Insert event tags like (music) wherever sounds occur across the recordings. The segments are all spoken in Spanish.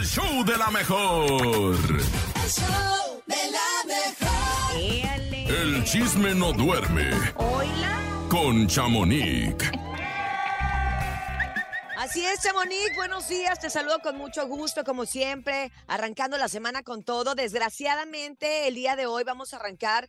el show de la mejor. El show de la mejor. El chisme no duerme Oila. con Chamonix. Así es, Chamonix, buenos días, te saludo con mucho gusto, como siempre, arrancando la semana con todo. Desgraciadamente, el día de hoy vamos a arrancar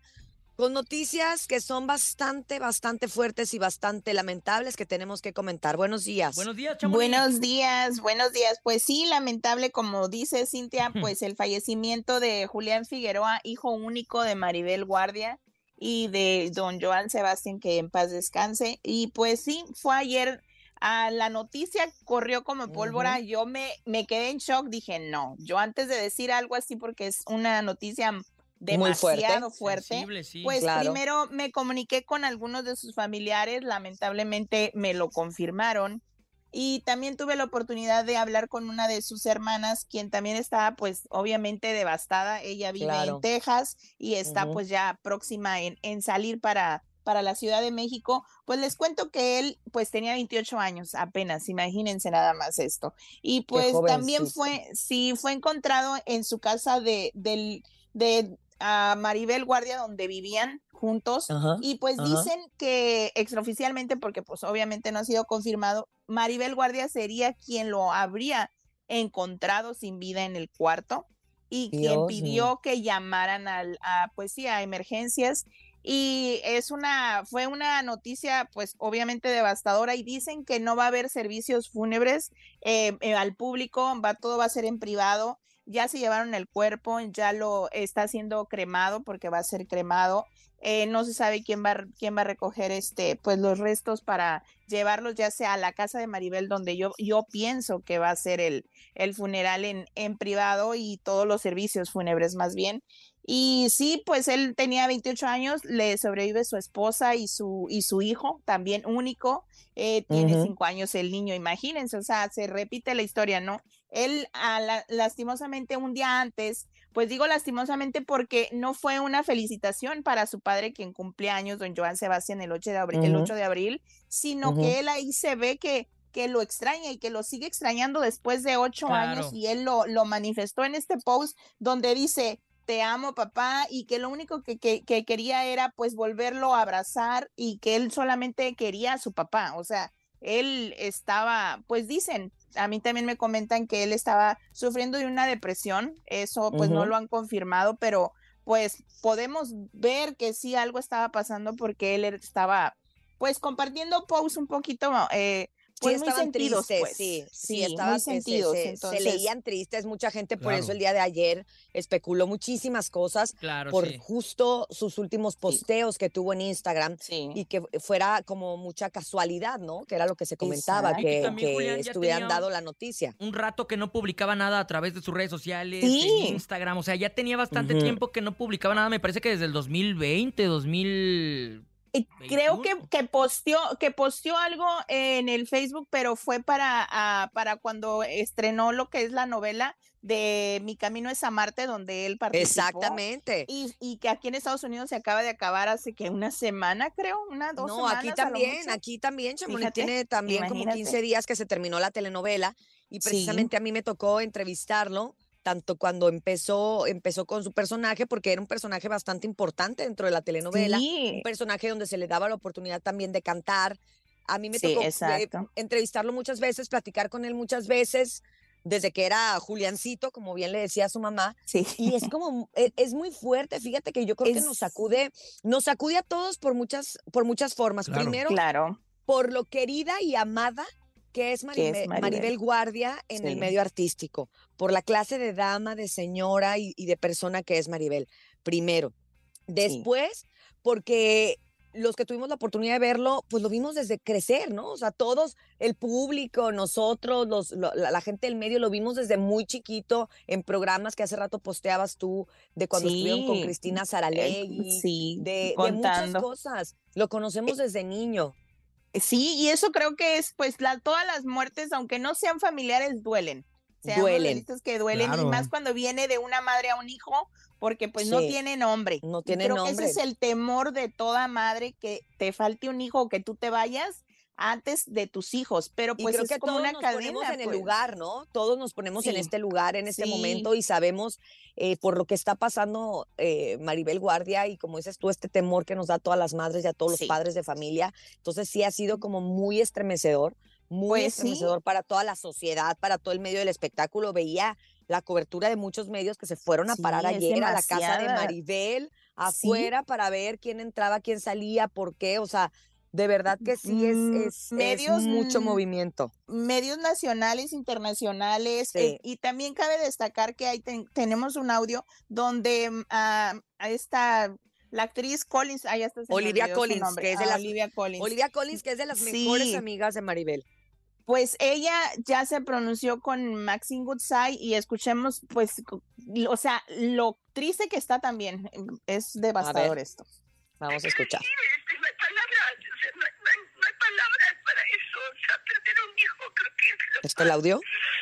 con noticias que son bastante, bastante fuertes y bastante lamentables que tenemos que comentar. Buenos días. Buenos días, Chamonix. Buenos días, buenos días. Pues sí, lamentable, como dice Cintia, pues el fallecimiento de Julián Figueroa, hijo único de Maribel Guardia y de don Joan Sebastián, que en paz descanse. Y pues sí, fue ayer. a la noticia corrió como pólvora, yo me, me quedé en shock, dije, no, yo antes de decir algo así, porque es una noticia Muy fuerte. demasiado fuerte, Sensible, sí. pues Claro. primero me comuniqué con algunos de sus familiares, lamentablemente me lo confirmaron. Y también tuve la oportunidad de hablar con una de sus hermanas, quien también estaba pues obviamente devastada. Ella vive Claro. en Texas y está pues ya próxima en, en salir para, para la Ciudad de México. Pues les cuento que él pues tenía 28 años apenas, imagínense nada más esto. Y pues también fue, sí, fue encontrado en su casa de, del, de a Maribel Guardia donde vivían juntos y pues dicen que extraoficialmente porque pues obviamente no ha sido confirmado Maribel Guardia sería quien lo habría encontrado sin vida en el cuarto y quien pidió mío. que llamaran al a pues sí a emergencias y es una fue una noticia pues obviamente devastadora y dicen que no va a haber servicios fúnebres eh, eh, al público va todo va a ser en privado ya se llevaron el cuerpo, ya lo está siendo cremado porque va a ser cremado. Eh, no se sabe quién va, quién va a recoger este, pues los restos para llevarlos ya sea a la casa de Maribel, donde yo, yo pienso que va a ser el, el funeral en, en privado y todos los servicios fúnebres más bien. Y sí, pues él tenía 28 años, le sobrevive su esposa y su, y su hijo, también único, eh, tiene Ujú. cinco años el niño, imagínense, o sea, se repite la historia, ¿no? Él, a la- lastimosamente, un día antes, pues digo lastimosamente porque no fue una felicitación para su padre, quien cumplía años, don Joan Sebastián, el 8 de abril, el Ujú. 8 de abril sino que él ahí se ve que, que lo extraña y que lo sigue extrañando después de ocho Claro. años y él lo, lo manifestó en este post donde dice, te amo papá y que lo único que, que, que quería era pues volverlo a abrazar y que él solamente quería a su papá, o sea, él estaba, pues dicen, a mí también me comentan que él estaba sufriendo de una depresión, eso pues no lo han confirmado, pero pues podemos ver que sí algo estaba pasando porque él estaba pues compartiendo posts un poquito eh, pues sí, muy estaban sentidos, tristes, pues. sí, sí, Sí, estaban se- sentidos, Se, se entonces- leían tristes, mucha gente por Claro. eso el día de ayer especuló muchísimas cosas Claro, por sí. justo sus últimos posteos que tuvo en Instagram Sí. y que fuera como mucha casualidad, ¿no? Que era lo que se comentaba, Exacto. que, también Julián estuvieran dado la noticia. Un rato que no publicaba nada a través de sus redes sociales, Sí. en Instagram. O sea, ya tenía bastante tiempo que no publicaba nada. Me parece que desde el 2020, 2000. Creo que, 21. que posteó, que posteó algo en el Facebook, pero fue para, ah, para cuando estrenó lo que es la novela de Mi Camino es a Marte, donde él participó. Exactamente. Y, y que aquí en Estados Unidos se acaba de acabar hace que una semana, creo, una, dos No, semanas. aquí a lo también, aquí también, Chamonix, Fíjate, tiene también como imagínate. 15 días que se terminó la telenovela y Sí. precisamente a mí me tocó entrevistarlo tanto cuando empezó, empezó con su personaje, porque era un personaje bastante importante dentro de la telenovela, un Sí, personaje donde se le daba la oportunidad también de cantar. A mí me Sí, tocó eh, entrevistarlo muchas veces, platicar con él muchas veces, desde que era Juliancito, como bien le decía a su mamá, sí. y es como, e- es, muy fuerte, fíjate que yo creo que Es- nos sacude, nos sacude a todos por muchas, por muchas formas. Claro. Primero, Claro. por lo querida y amada que es, Que Maribe- es Maribel. Maribel. Guardia en el medio artístico, por la clase de dama, de señora y, y de persona que es Maribel, primero. Después, porque los que tuvimos la oportunidad de verlo, pues lo vimos desde crecer, ¿no? O sea, todos, el público, nosotros, los, lo- la, la gente del medio, lo vimos desde muy chiquito en programas que hace rato posteabas tú, de cuando estuvieron con Cristina Eh, Saralegui, sí, de, de muchas. Eh, cosas. Lo conocemos desde niño. Sí, y eso creo que es, pues, la, todas las muertes, aunque no sean familiares, duelen. Seamos Duelen. que duelen, y más cuando viene de una madre a un hijo, porque pues no tiene nombre. No tiene creo nombre. que ese es el temor de toda madre, que te falte un hijo o que tú te vayas antes de tus hijos, pero Y pues creo es que como todos una nos cadena. ponemos en el pues. lugar, ¿no? Todos nos ponemos en este lugar, en este sí. momento y sabemos eh, por lo que está pasando eh, Maribel Guardia y como dices tú, este temor que nos da a todas las madres y a todos Sí. los padres de familia. Entonces sí ha sido como muy estremecedor, muy Pues estremecedor para toda la sociedad, para todo el medio del espectáculo. Veía la cobertura de muchos medios que se fueron a parar ayer a la casa de demasiada. Maribel afuera para ver quién entraba, quién salía, por qué, o sea, de verdad que sí es, Mm, es medios, mucho movimiento. medios nacionales, internacionales, Sí. eh, y también cabe destacar que hay ten- tenemos un audio donde a esta la actriz Collins, ah, se me Olivia Collins, que es de ah, las- Olivia Collins. Olivia Collins, que es de las mejores amigas de Maribel. Pues ella ya se pronunció con Maxine Goodside y escuchemos, pues, o sea, lo triste que está también. mm, Es devastador esto. Vamos a escuchar. este, no hay palabras, o sea, no, hay- no hay, no hay palabras para eso, o sea, perder a un hijo creo que es lo, ¿Está el audio?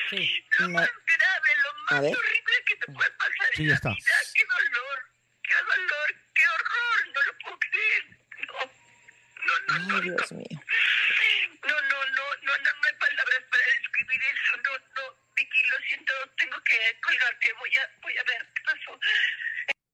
Sí. lo No. más grave, lo A más ver. horrible que te puede pasar Sí, en ya está. vida. Qué dolor, qué dolor, qué horror, no lo puedo creer. No, no, no, no, Ay, Dios mío. no, no, no, no, no, no hay palabras para describir eso, no, no, Vicky, lo siento, tengo que colgarte, voy a, voy a ver qué pasó.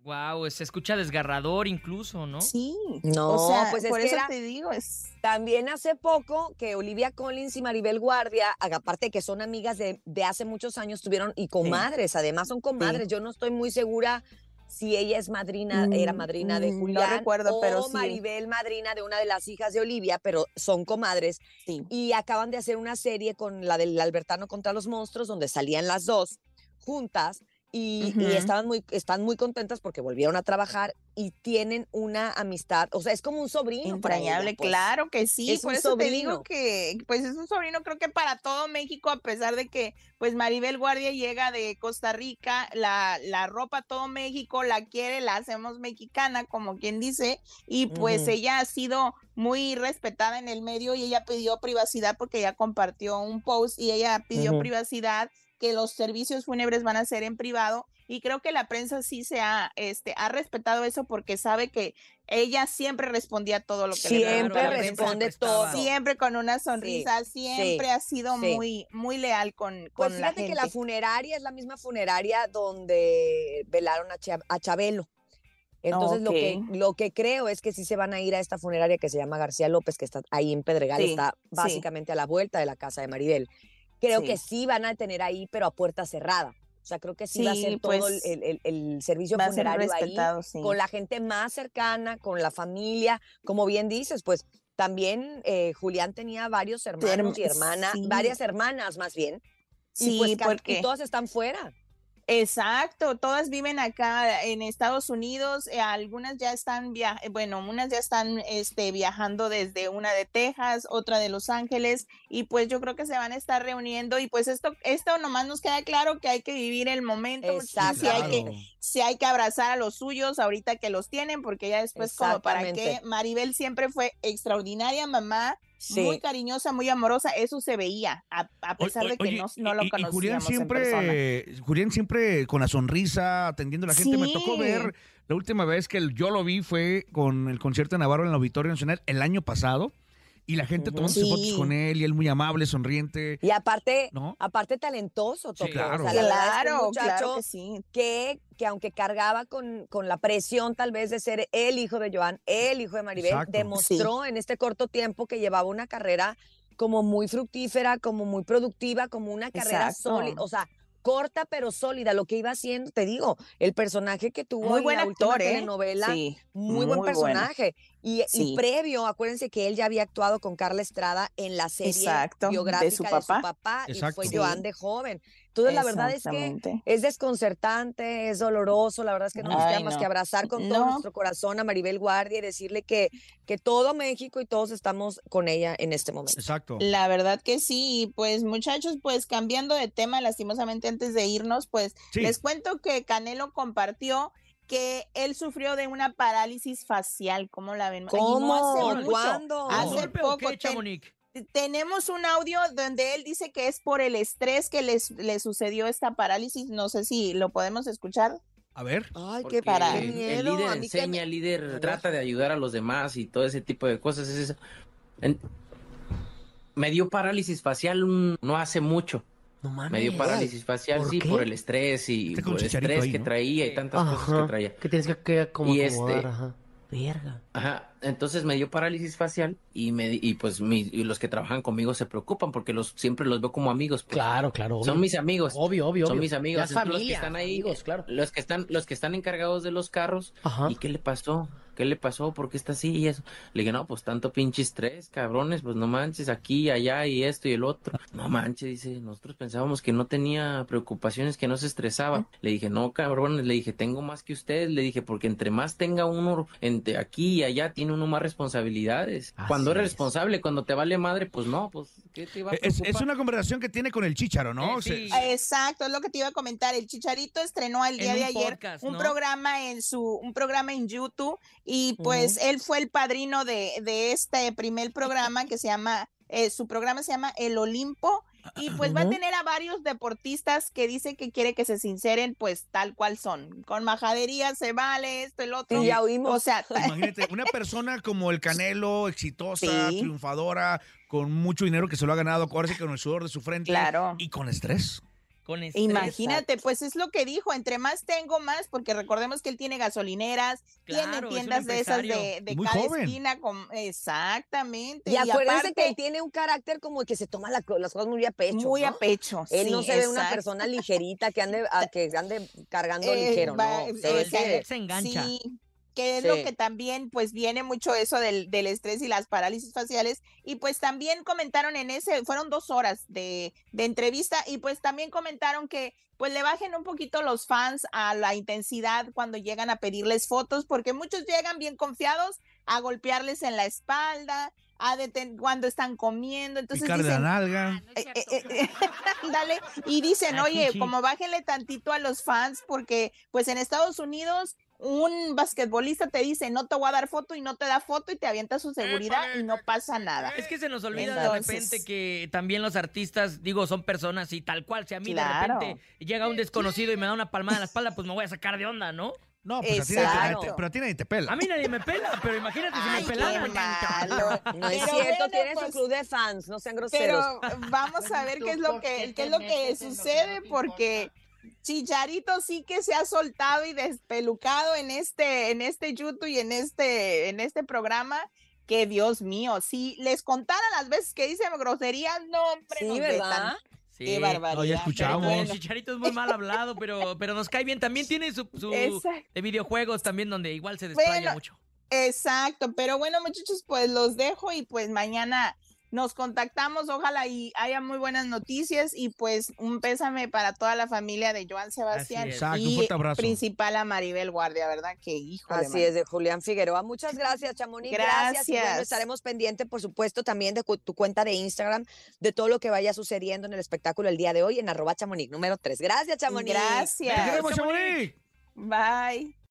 Wow, se escucha desgarrador incluso, ¿no? Sí. No, o sea, pues es por que eso era- te digo, es También hace poco que Olivia Collins y Maribel Guardia, aparte de que son amigas de, de hace muchos años, tuvieron, y comadres, además son comadres. Yo no estoy muy segura si ella es madrina, era Mm, madrina de mm, no Julián. recuerdo, o pero sí. Maribel, madrina de una de las hijas de Olivia, pero son comadres. sí. Y acaban de hacer una serie con la del Albertano contra los monstruos, donde salían las dos juntas. Y, y estaban muy, están muy contentas porque volvieron a trabajar y tienen una amistad, o sea, es como un sobrino. ella, Entrañable, pues. claro que sí, Es por un eso te digo sobrino. que pues es un sobrino creo que para todo México, a pesar de que pues Maribel Guardia llega de Costa Rica, la, la ropa todo México la quiere, la hacemos mexicana, como quien dice, y pues ella ha sido muy respetada en el medio y ella pidió privacidad porque ella compartió un post y ella pidió privacidad que los servicios fúnebres van a ser en privado y creo que la prensa sí se ha, este, ha respetado eso porque sabe que ella siempre respondía todo lo que le Siempre la prensa responde todo. Siempre con una sonrisa, siempre ha sido sí. muy, muy leal con, Pues con la fíjate gente. que la funeraria es la misma funeraria donde velaron a, a Chabelo. Entonces lo, que, lo que creo es que sí se van a ir a esta funeraria que se llama García López, que está ahí en Pedregal, está básicamente a la vuelta de la casa de Maribel. Creo Sí. que sí van a tener ahí, pero a puerta cerrada. O sea, creo que sí, va a Sí, ser todo el, pues, el- el- el servicio funerario ahí, sí. con la gente más cercana, con la familia. Como bien dices, pues también eh, Julián tenía varios hermanos y hermanas, sí. varias hermanas más bien. Sí, y pues porque y todas están fuera. Exacto, todas viven acá en Estados Unidos, eh, algunas ya están via eh, bueno, unas ya están este viajando desde una de Texas, otra de Los Ángeles y pues yo creo que se van a estar reuniendo y pues esto esto nomás nos queda claro que hay que vivir el momento, sí hay que sí hay que abrazar a los suyos ahorita que los tienen porque ya después como para qué. Maribel siempre fue extraordinaria mamá, muy cariñosa, muy amorosa, eso se veía a, a pesar de que Oye, no, no lo y- y conocíamos Julián en persona. siempre, Julián siempre con la sonrisa, atendiendo a la gente. Me tocó ver, la última vez que yo lo vi fue con el concierto de Navarro en el Auditorio Nacional el año pasado. Y la gente Ujú. tomándose Sí. fotos con él y él muy amable, sonriente. Y aparte, ¿No? aparte talentoso, Sí, claro. O sea, la Claro, muchacho claro que sí. que, que aunque cargaba con, con la presión tal vez de ser el hijo de Joan, el hijo de Maribel, Exacto. demostró en este corto tiempo que llevaba una carrera como muy fructífera, como muy productiva, como una carrera Exacto. sólida, o sea, corta pero sólida, lo que iba haciendo, te digo, el personaje que tuvo Muy en buen la actor, ¿eh? telenovela, Sí, muy buen muy bueno. personaje. Y Sí. previo, acuérdense que él ya había actuado con Carla Estrada en la serie Exacto, de biográfica su papá. y fue Sí. Joan de joven. Entonces, la verdad es que es desconcertante, es doloroso, la verdad es que no nos queda más no. que abrazar con todo No. nuestro corazón a Maribel Guardia y decirle que, que todo México y todos estamos con ella en este momento. Exacto. La verdad que sí, y pues muchachos, pues cambiando de tema, lastimosamente antes de irnos, pues Sí. les cuento que Canelo compartió que él sufrió de una parálisis facial, ¿cómo la ven? Y no ¿Cómo? hace mucho. ¿Cuándo? ¿Un Hace poco qué, ten- tenemos un audio donde él dice que es por el estrés que les, le sucedió esta parálisis, no sé si lo podemos escuchar. A ver. Ay, qué, para- el- miedo. el líder a enseña, el líder trata de ayudar a los demás y todo ese tipo de cosas. Es eso. En- Me dio parálisis facial un- no hace mucho. No mames. Me dio parálisis facial, ¿Por sí, qué? por el estrés y por el estrés ahí, que ¿no? traía y tantas cosas que Ajá. traía. Que tienes que, que como Y acomodar, este- ajá. Verga. Ajá, entonces me dio parálisis facial y me y pues mi- y los que trabajan conmigo se preocupan porque los siempre los veo como amigos. pues. Claro, claro. obvio. Son mis amigos. Obvio, obvio, Son obvio. mis amigos. Entonces, los que familia, están ahí, amigos, claro. los que están los que están encargados de los carros. Ajá. ¿Y qué le pasó? ¿Qué le pasó? ¿Por qué está así y eso? Le dije, no, pues tanto pinche estrés, cabrones, pues no manches, aquí, allá y esto y el otro. No manches, dice, nosotros pensábamos que no tenía preocupaciones, que no se estresaba. Le dije, no, cabrones, le dije, tengo más que ustedes, le dije, porque entre más tenga uno entre aquí y allá, tiene uno más responsabilidades. Así cuando eres es. responsable, cuando te vale madre, pues no, pues, ¿qué te va a Es, es una conversación que tiene con el Chicharo, ¿no? Eh, sí. Se- Exacto, es lo que te iba a comentar. El Chicharito estrenó el En día de ayer podcast, un ¿no? programa en su, un programa en YouTube y pues él fue el padrino de, de este primer programa que se llama, eh, su programa se llama El Olimpo y pues va a tener a varios deportistas que dice que quiere que se sinceren pues tal cual son. Con majadería se vale esto, el otro. Sí, ya oímos. O sea, (laughs) Imagínate, una persona como el (laughs) Canelo, exitosa, Sí. triunfadora, con mucho dinero que se lo ha ganado, ahora sí que con el sudor de su frente. Claro. Y con estrés. Con estrés. Imagínate, pues es lo que dijo, entre más tengo más, porque recordemos que él tiene gasolineras, Claro, tiene es tiendas de esas de, de cada joven. esquina, con, exactamente. Y acuérdense que él aparte, tiene un carácter como que se toma la las cosas muy a pecho. muy ¿no? a pecho. Él no se ve una persona ligerita que ande, a- (laughs) que ande cargando Eh, ligero, va- ¿no? Se ve eh, que- se engancha. Sí, que es lo que también pues viene mucho eso del, del estrés y las parálisis faciales y pues también comentaron en ese, fueron dos horas de, de entrevista y pues también comentaron que pues le bajen un poquito los fans a la intensidad cuando llegan a pedirles fotos porque muchos llegan bien confiados a golpearles en la espalda, a deten- cuando están comiendo, entonces Picar de la dicen, nalga. eh, eh, eh, (laughs) ándale, y dicen, Ah, oye, como bájenle tantito a los fans, porque pues en Estados Unidos un basquetbolista te dice, no te voy a dar foto y no te da foto y te avienta su seguridad y no pasa nada. Es que se nos olvida de repente que también los artistas, digo, son personas y tal cual. Si a mí Claro. de repente llega un desconocido y me da una palmada en la espalda, pues me voy a sacar de onda, ¿no? No, pues a ti nadie te- Exacto. te- pero a ti nadie te pela. A mí nadie me pela, pero imagínate si Ay, me malo. No es Pero cierto, bueno, tiene pues, su club de fans, no sean groseros. Pero vamos a ver qué es lo que, qué es lo que sucede, porque Chicharito sí que se ha soltado y despelucado en este, en este YouTube y en este, en este programa. Que Dios mío, si les contara las veces que dice groserías, no, hombre, Sí, nos ¿verdad? Sí. Qué barbaridad. No, escuchamos. Bueno. Chicharito es muy mal hablado, pero, pero nos cae bien. También tiene su, de videojuegos también donde igual se desplaya Bueno, mucho. Exacto, pero bueno, muchachos, pues los dejo y pues mañana nos contactamos, ojalá y haya muy buenas noticias y pues un pésame para toda la familia de Joan Sebastián. Exacto, y principal a Maribel Guardia, ¿verdad? Que hijo Así es, de Julián Figueroa. Muchas gracias, Chamonix. Gracias. Y bueno, Gracias. estaremos pendientes, por supuesto, también de tu cuenta de Instagram, de todo lo que vaya sucediendo en el espectáculo el día de hoy en arroba Chamonix número 3. Gracias, Chamonix. ¡Te Gracias. queremos, Chamonix! Bye.